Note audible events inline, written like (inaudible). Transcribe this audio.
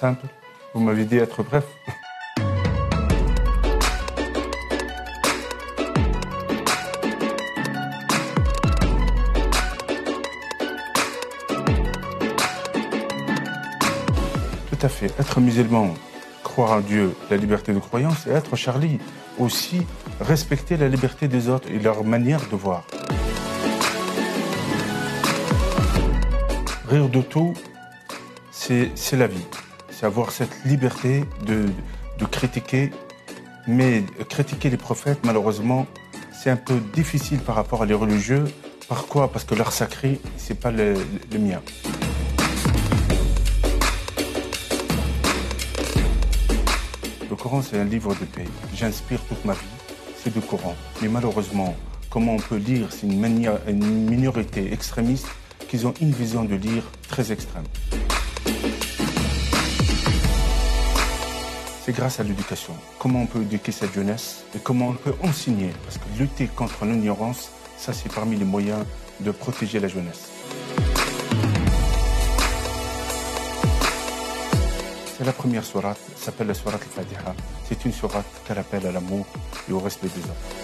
Simple. Vous m'avez dit être bref. (laughs) Tout à fait. Être musulman, croire en Dieu, la liberté de croyance, et être Charlie, aussi respecter la liberté des autres et leur manière de voir. Rire de tout, c'est la vie. Avoir cette liberté de, de critiquer. Mais critiquer les prophètes, malheureusement, c'est un peu difficile par rapport à les religieux. Par quoi Parce que leur sacré, c'est pas le, le mien. Le Coran, c'est un livre de paix. J'inspire toute ma vie, c'est le Coran. Mais malheureusement, comment on peut lire C'est une minorité extrémiste qui ont une vision de lire très extrême? C'est grâce à l'éducation. Comment on peut éduquer cette jeunesse et comment on peut enseigner? Parce que lutter contre l'ignorance, ça c'est parmi les moyens de protéger la jeunesse. C'est la première sourate, s'appelle la sourate al-Fatiha. C'est une sourate qu'elle appelle à l'amour et au respect des autres.